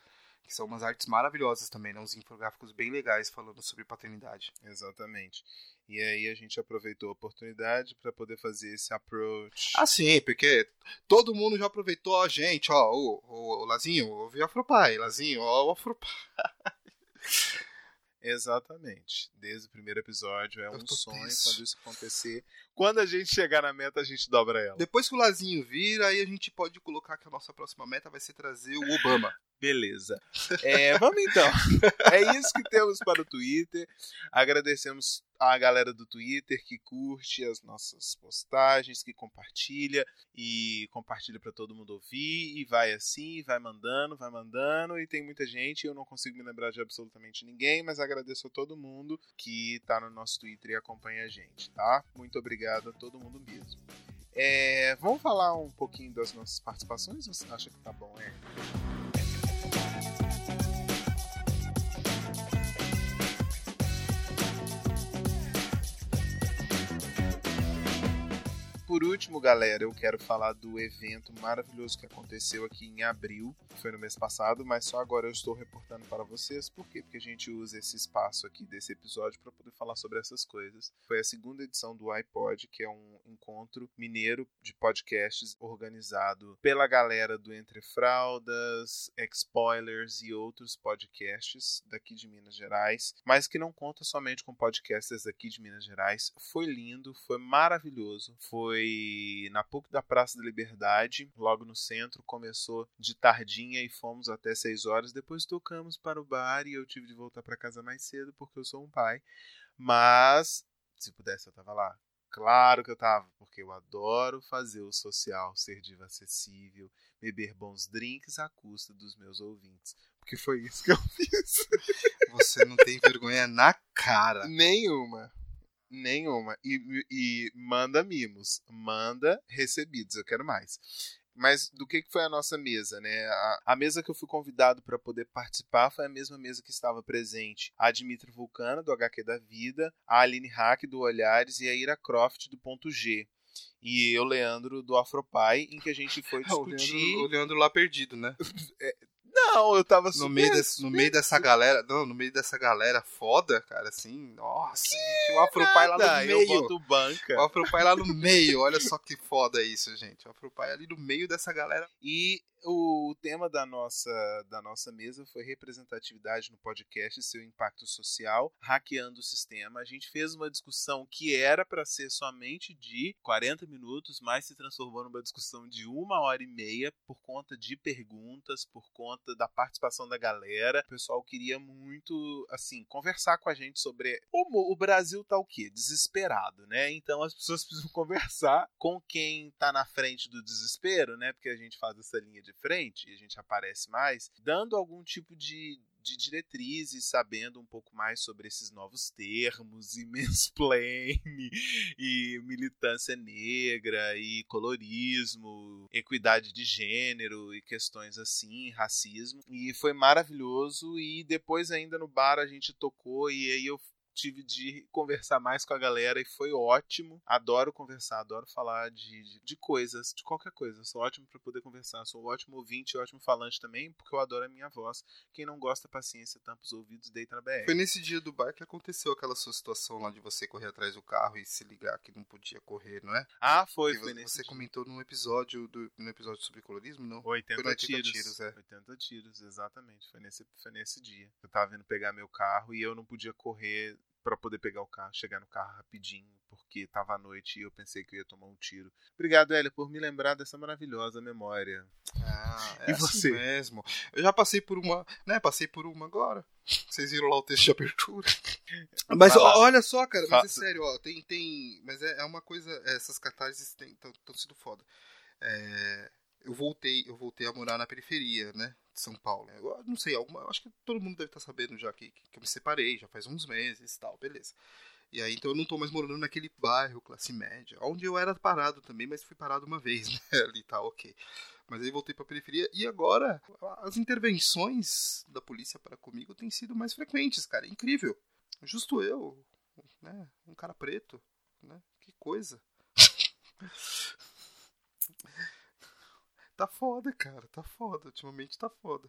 Que são umas artes maravilhosas também, né? Uns infográficos bem legais falando sobre paternidade. Exatamente. E aí a gente aproveitou a oportunidade para poder fazer esse approach. Ah, sim, porque todo mundo já aproveitou a gente, ó, o, o, o Lazinho, ouve Afropai, Lazinho, ó, o Afropai. Exatamente. Desde o primeiro episódio é um sonho tenso. quando isso acontecer. Quando a gente chegar na meta, a gente dobra ela. Depois que o Lazinho vir, aí a gente pode colocar que a nossa próxima meta vai ser trazer o Obama. Beleza. É, vamos então. É isso que temos para o Twitter. Agradecemos a galera do Twitter que curte as nossas postagens, que compartilha e compartilha para todo mundo ouvir e vai assim, vai mandando, vai mandando e tem muita gente, eu não consigo me lembrar de absolutamente ninguém, mas agradeço a todo mundo que tá no nosso Twitter e acompanha a gente, tá? Muito obrigado obrigado a todo mundo mesmo. É, vamos falar um pouquinho das nossas participações? Você acha que tá bom, é? Por último, galera, eu quero falar do evento maravilhoso que aconteceu aqui em abril, foi no mês passado, mas só agora eu estou reportando para vocês. Por quê? Porque a gente usa esse espaço aqui desse episódio para poder falar sobre essas coisas. Foi a segunda edição do iPod, que é um encontro mineiro de podcasts organizado pela galera do Entre Fraldas, Expoilers e outros podcasts daqui de Minas Gerais, mas que não conta somente com podcasters daqui de Minas Gerais. Foi lindo, foi maravilhoso, foi foi na PUC da Praça da Liberdade, logo no centro. Começou de tardinha e fomos até 6 horas. Depois tocamos para o bar e eu tive de voltar para casa mais cedo porque eu sou um pai. Mas, se pudesse, eu tava lá. Claro que eu tava, porque eu adoro fazer o social ser diva acessível, beber bons drinks à custa dos meus ouvintes. Porque foi isso que eu fiz. Você não tem vergonha na cara. Nenhuma. Nenhuma. E, e manda mimos. Manda recebidos. Eu quero mais. Mas do que, que foi a nossa mesa, né? A, a mesa que eu fui convidado para poder participar foi a mesma mesa que estava presente a Dimitri Vulcana, do HQ da Vida, a Aline Hack, do Olhares, e a Ira Croft, do Ponto G. E eu, Leandro, do Afropai, em que a gente foi discutir... o, Leandro, o Leandro lá perdido, né? é, não, eu tava no meio desse, No meio dessa galera. Não, no meio dessa galera foda, cara, assim. Nossa, que o Afropai lá no meio. Eu boto banca. O Afropai lá no meio. Olha só que foda isso, gente. O Afropai ali no meio dessa galera. E o tema da nossa, da nossa mesa foi representatividade no podcast e seu impacto social, hackeando o sistema. A gente fez uma discussão que era para ser somente de 40 minutos, mas se transformou numa discussão de uma hora e meia por conta de perguntas, por conta da participação da galera. O pessoal queria muito, assim, conversar com a gente sobre o, o Brasil tá o quê? Desesperado, né? Então as pessoas precisam conversar com quem tá na frente do desespero, né? Porque a gente faz essa linha de frente e a gente aparece mais, dando algum tipo de, de diretrizes, sabendo um pouco mais sobre esses novos termos, e mansplain, e militância negra, e colorismo, equidade de gênero, e questões assim, racismo. E foi maravilhoso, e depois ainda no bar a gente tocou, e aí eu tive de conversar mais com a galera e foi ótimo. Adoro conversar, adoro falar de, de, de coisas, de qualquer coisa. Sou ótimo para poder conversar. Sou um ótimo ouvinte, ótimo falante também, porque eu adoro a minha voz. Quem não gosta, paciência, tampa os ouvidos, deita na BR. Foi nesse dia do bar que aconteceu aquela sua situação lá de você correr atrás do carro e se ligar que não podia correr, não é? Ah, foi. foi você, você comentou num episódio do no episódio sobre colorismo, não? 80, foi 80 tiros. tiros é. 80 tiros, exatamente. Foi nesse, foi nesse dia. Eu tava vindo pegar meu carro e eu não podia correr para poder pegar o carro, chegar no carro rapidinho, porque estava à noite e eu pensei que eu ia tomar um tiro. Obrigado, Elia, por me lembrar dessa maravilhosa memória. Ah, é e assim você mesmo. Eu já passei por uma, né? Passei por uma agora. Vocês viram lá o texto de abertura. Mas ó, olha só, cara, mas é sério, ó, tem, tem, mas é, é uma coisa, essas catarses estão sendo foda. É, eu voltei, eu voltei a morar na periferia, né? De São Paulo. Eu não sei, alguma, acho que todo mundo deve estar sabendo já que, que eu me separei, já faz uns meses e tal, beleza. E aí, então eu não estou mais morando naquele bairro, classe média, onde eu era parado também, mas fui parado uma vez, né? Ali tá, ok. Mas aí voltei para a periferia e agora as intervenções da polícia para comigo têm sido mais frequentes, cara. É incrível. Justo eu, né? Um cara preto, né? Que coisa. Tá foda, cara, tá foda. Ultimamente tá foda.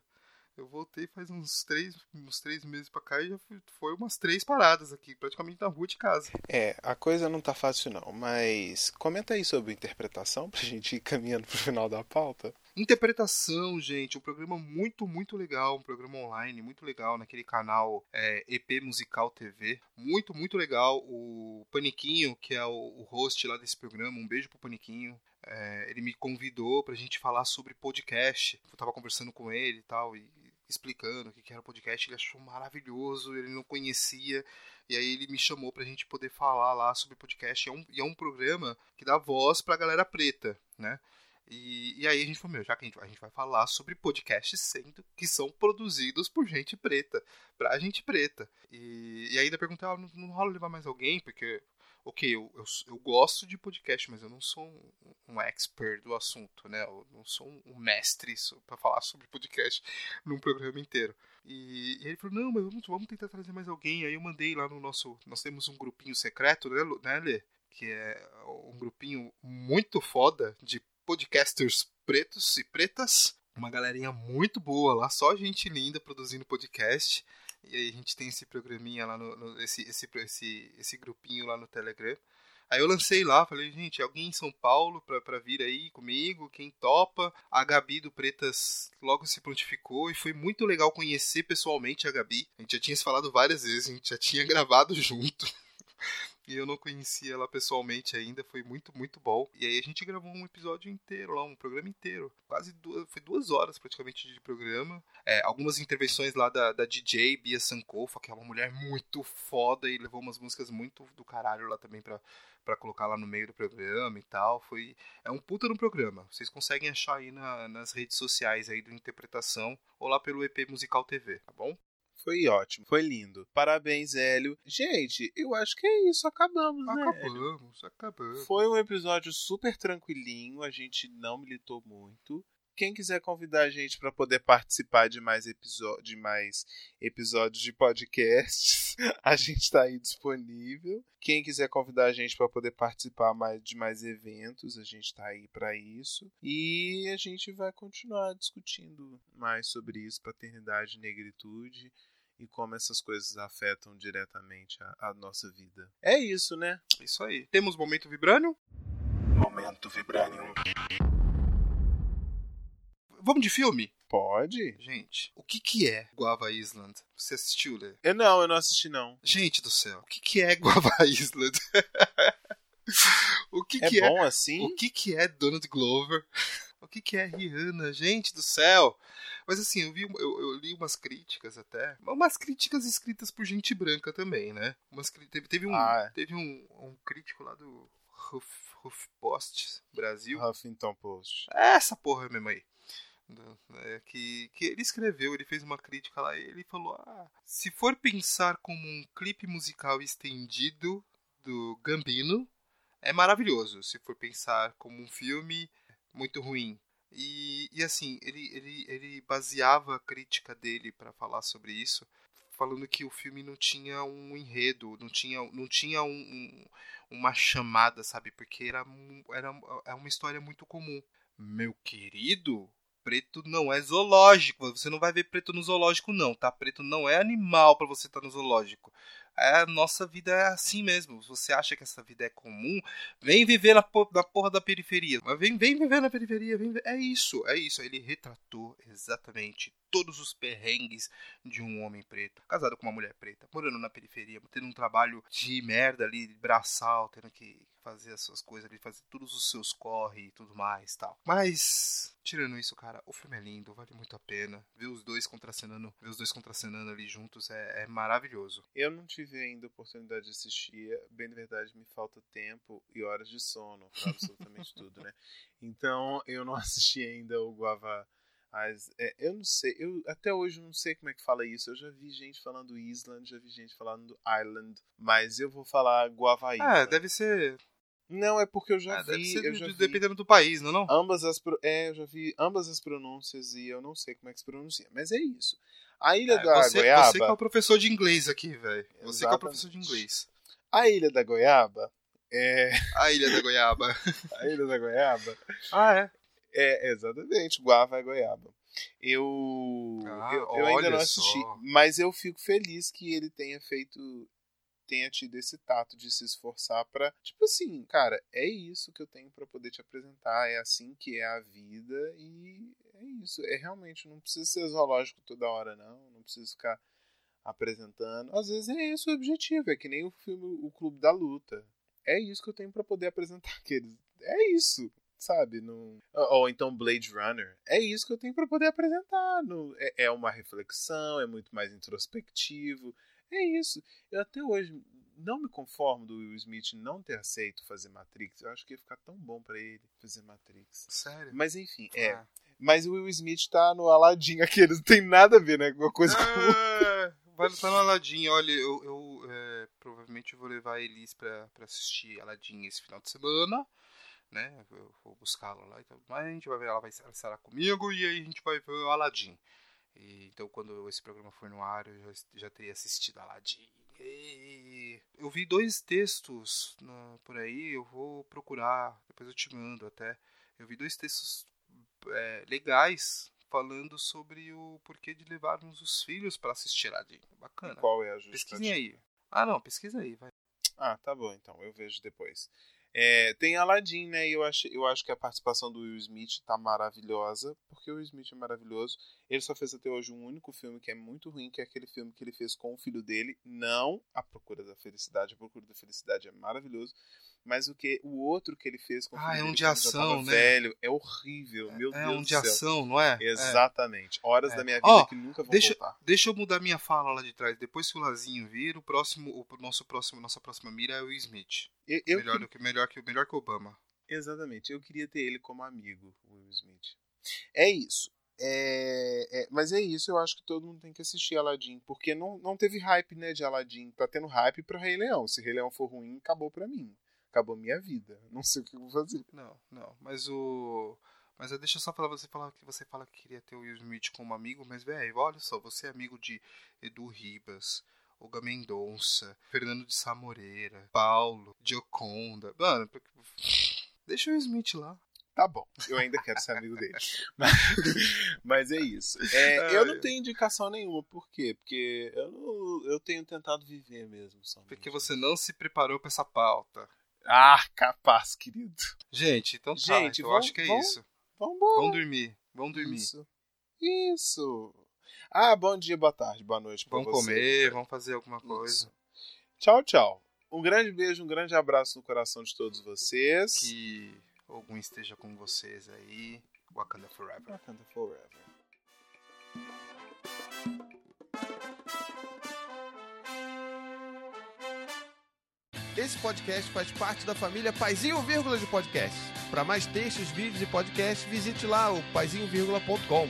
Eu voltei faz uns três, uns três meses pra cá e já fui, foi umas três paradas aqui, praticamente na rua de casa. É, a coisa não tá fácil não, mas comenta aí sobre interpretação pra gente ir caminhando pro final da pauta. Interpretação, gente, um programa muito, muito legal, um programa online muito legal naquele canal é, EP Musical TV. Muito, muito legal. O Paniquinho, que é o, o host lá desse programa, um beijo pro Paniquinho. É, ele me convidou pra gente falar sobre podcast. Eu tava conversando com ele e tal, e explicando o que era podcast. Ele achou maravilhoso, ele não conhecia. E aí ele me chamou pra gente poder falar lá sobre podcast. E é um, e é um programa que dá voz pra galera preta, né? E, e aí a gente falou, meu, já que a gente, a gente vai falar sobre podcasts sendo que são produzidos por gente preta, pra gente preta. E, e ainda perguntei, ah, não, não rola levar mais alguém, porque ok, eu, eu, eu, gosto de podcast, mas eu não sou um, um expert do assunto, né? Eu não sou um, mestre para falar sobre podcast num programa inteiro. E, e, ele falou, não, mas vamos, vamos tentar trazer mais alguém. Aí eu mandei lá no nosso. Nós temos um grupinho secreto, né, né Lê? Que é um grupinho muito foda de podcasters pretos e pretas. Uma galerinha muito boa lá, só gente linda produzindo podcast. E aí a gente tem esse programinha lá no, no esse, esse, esse, esse grupinho lá no Telegram. Aí eu lancei lá, falei, gente, alguém em São Paulo pra, pra vir aí comigo, quem topa? A Gabi do Pretas logo se prontificou e foi muito legal conhecer pessoalmente a Gabi. A gente já tinha se falado várias vezes, a gente já tinha gravado junto e eu não conhecia ela pessoalmente ainda, foi muito, muito bom. E aí a gente gravou um episódio inteiro lá, um programa inteiro. Quase duas, foi duas horas praticamente de programa. É, algumas intervenções lá da, da DJ Bia Sankofa, que é uma mulher muito foda e levou umas músicas muito do caralho lá também pra, para colocar lá no meio do programa e tal. Foi é um puta no programa. Vocês conseguem achar aí na, nas redes sociais aí do Interpretação ou lá pelo EP Musical TV, tá bom? Foi ótimo, foi lindo. Parabéns, Hélio. Gente, eu acho que é isso. Acabamos, né? Acabamos, acabamos. Foi um episódio super tranquilinho. A gente não militou muito. Quem quiser convidar a gente para poder participar de mais, de mais episódios de podcasts, a gente está aí disponível. Quem quiser convidar a gente para poder participar mais de mais eventos, a gente está aí para isso. E a gente vai continuar discutindo mais sobre isso, paternidade e negritude e como essas coisas afetam diretamente a, a, nossa vida. É isso, né? Isso aí. Temos momento vibrânio? Momento vibrânio. Vamos de filme? Pode. Gente, o que que é Guava Island? Você assistiu, Lê? Eu não, eu não assisti não. Gente do céu, o que que é Guava Island? o que é que é bom assim? O que que é Donald Glover? O que que é Rihanna? Gente do céu. Mas assim, eu, vi, eu, eu, li umas críticas até. Umas críticas escritas por gente branca também, né? Umas, teve, teve, um, ah, teve um, um crítico lá do Huff, Post Brasil. Huffington Post. Essa porra mesmo aí. É, que, que ele escreveu, ele fez uma crítica lá ele falou: ah, se for pensar como um clipe musical estendido do Gambino, é maravilhoso. Se for pensar como um filme, muito ruim. E, e assim, ele, ele, ele baseava a crítica dele para falar sobre isso, falando que o filme não tinha um enredo, não tinha, não tinha um, um, uma chamada, sabe? Porque era, era, era uma história muito comum. Meu querido, preto não é zoológico. Você não vai ver preto no zoológico, não, tá? Preto não é animal para você estar tá no zoológico. É, a nossa vida é assim mesmo. Se você acha que essa vida é comum, vem viver na, por, na porra da periferia. Mas vem, vem viver na periferia. Vem, é isso, é isso. Ele retratou exatamente todos os perrengues de um homem preto, casado com uma mulher preta, morando na periferia, tendo um trabalho de merda ali, braçal, tendo que fazer as suas coisas ali, fazer todos os seus corre e tudo mais tal. Mas, tirando isso, cara, o filme é lindo, vale muito a pena. Ver os dois contracenando, ver os dois contracenando ali juntos é, é maravilhoso. Eu não tive ainda oportunidade de assistir, bem de verdade me falta tempo e horas de sono pra absolutamente tudo, né? Então, eu não assisti ainda o Guava as, é, eu não sei, eu até hoje não sei como é que fala isso. Eu já vi gente falando Island, já vi gente falando Island, mas eu vou falar Guavaí. Ah, deve ser. Não, é porque eu já ah, vi. Deve ser eu já dependendo vi, do país, não, é não? Ambas as, é, eu já vi ambas as pronúncias e eu não sei como é que se pronuncia, mas é isso. A Ilha é, da você, Goiaba. Você que é o professor de inglês aqui, velho. Você que é o professor de inglês. A Ilha da Goiaba é. A Ilha da Goiaba. a Ilha da Goiaba. Ah, é? É, exatamente, guava é goiaba. Eu, ah, eu, eu ainda não assisti, só. mas eu fico feliz que ele tenha feito tenha tido esse tato de se esforçar para tipo assim, cara, é isso que eu tenho para poder te apresentar, é assim que é a vida e é isso. É realmente não precisa ser zoológico toda hora não, não precisa ficar apresentando. Às vezes é esse o objetivo, é que nem o filme O Clube da Luta. É isso que eu tenho para poder apresentar aqueles. É isso sabe? No... Ou então Blade Runner. É isso que eu tenho para poder apresentar. No... É, é uma reflexão, é muito mais introspectivo. É isso. Eu até hoje não me conformo do Will Smith não ter aceito fazer Matrix. Eu acho que ia ficar tão bom para ele fazer Matrix. Sério? Mas enfim, é. Ah. Mas o Will Smith tá no Aladdin aquele, não tem nada a ver, né? Alguma coisa ah, com. Vai estar no Aladdin, olha, eu, eu é, provavelmente vou levar a Elis pra, pra assistir Aladdin esse final de semana. Né? Eu vou buscá-la lá e tudo mais. A gente vai ver, ela vai estar comigo e aí a gente vai ver o Aladdin. E, então, quando esse programa for no ar, eu já, já teria assistido Aladdin. E eu vi dois textos na, por aí, eu vou procurar, depois eu te mando até. Eu vi dois textos é, legais falando sobre o porquê de levarmos os filhos para assistir Aladdin. Bacana. E qual é a Pesquisem aí. Ah, não, pesquisa aí, vai. Ah, tá bom, então, eu vejo depois. É, tem Aladdin, né? E eu acho, eu acho que a participação do Will Smith tá maravilhosa, porque o Will Smith é maravilhoso. Ele só fez até hoje um único filme que é muito ruim, que é aquele filme que ele fez com o filho dele. Não A Procura da Felicidade. A Procura da Felicidade é maravilhoso. Mas o que o outro que ele fez com o filho Ah, é dele, um de ação, né? velho, é horrível. Meu é Deus um do de céu. ação, não é? É. Exatamente. Horas É. da minha vida Ó, que nunca vão deixa- voltar. Deixa eu mudar minha fala lá de trás. Depois que o Lazinho vir, o próximo, o nosso próximo, nossa próxima mira é o Smith. Eu, eu melhor, do que, melhor, que, melhor que Obama. Exatamente. Eu queria ter ele como amigo, o Will Smith. É isso. É, é- mas é isso, eu acho que todo mundo tem que assistir Aladdin, porque não, não teve hype, né, de Aladdin. Tá tendo hype pro Rei Leão. Se Rei Leão for ruim, acabou pra mim. Acabou minha vida. Não sei o que eu vou fazer. Não, não. Mas o. Mas deixa eu só falar, você fala que você fala que queria ter o Will Smith como amigo, mas velho, olha só, você é amigo de Edu Ribas, Olga Mendonça, Fernando de Sá Moreira, Paulo, Gioconda. Mano, deixa o Will Smith lá. Tá bom, eu ainda quero ser amigo dele. Mas, mas é isso. É, eu não tenho indicação nenhuma. Por quê? Porque eu, não- eu tenho tentado viver mesmo. somente. Porque você não se preparou pra essa pauta. Ah, capaz, querido. Gente, então tá. Gente, então eu acho que é vamos- isso. Vambora. Vamos dormir. Vamos dormir. Isso. Isso. Ah, bom dia, boa tarde, boa noite você. comer, vamos fazer alguma Isso. coisa. Tchau, tchau. Um grande beijo, um grande abraço no coração de todos vocês. Que algum esteja com vocês aí. Wakanda Forever. Wakanda Forever. Esse podcast faz parte da família Paizinho Vírgula de Podcast. Para mais textos, vídeos e podcasts, visite lá o paizinho.com.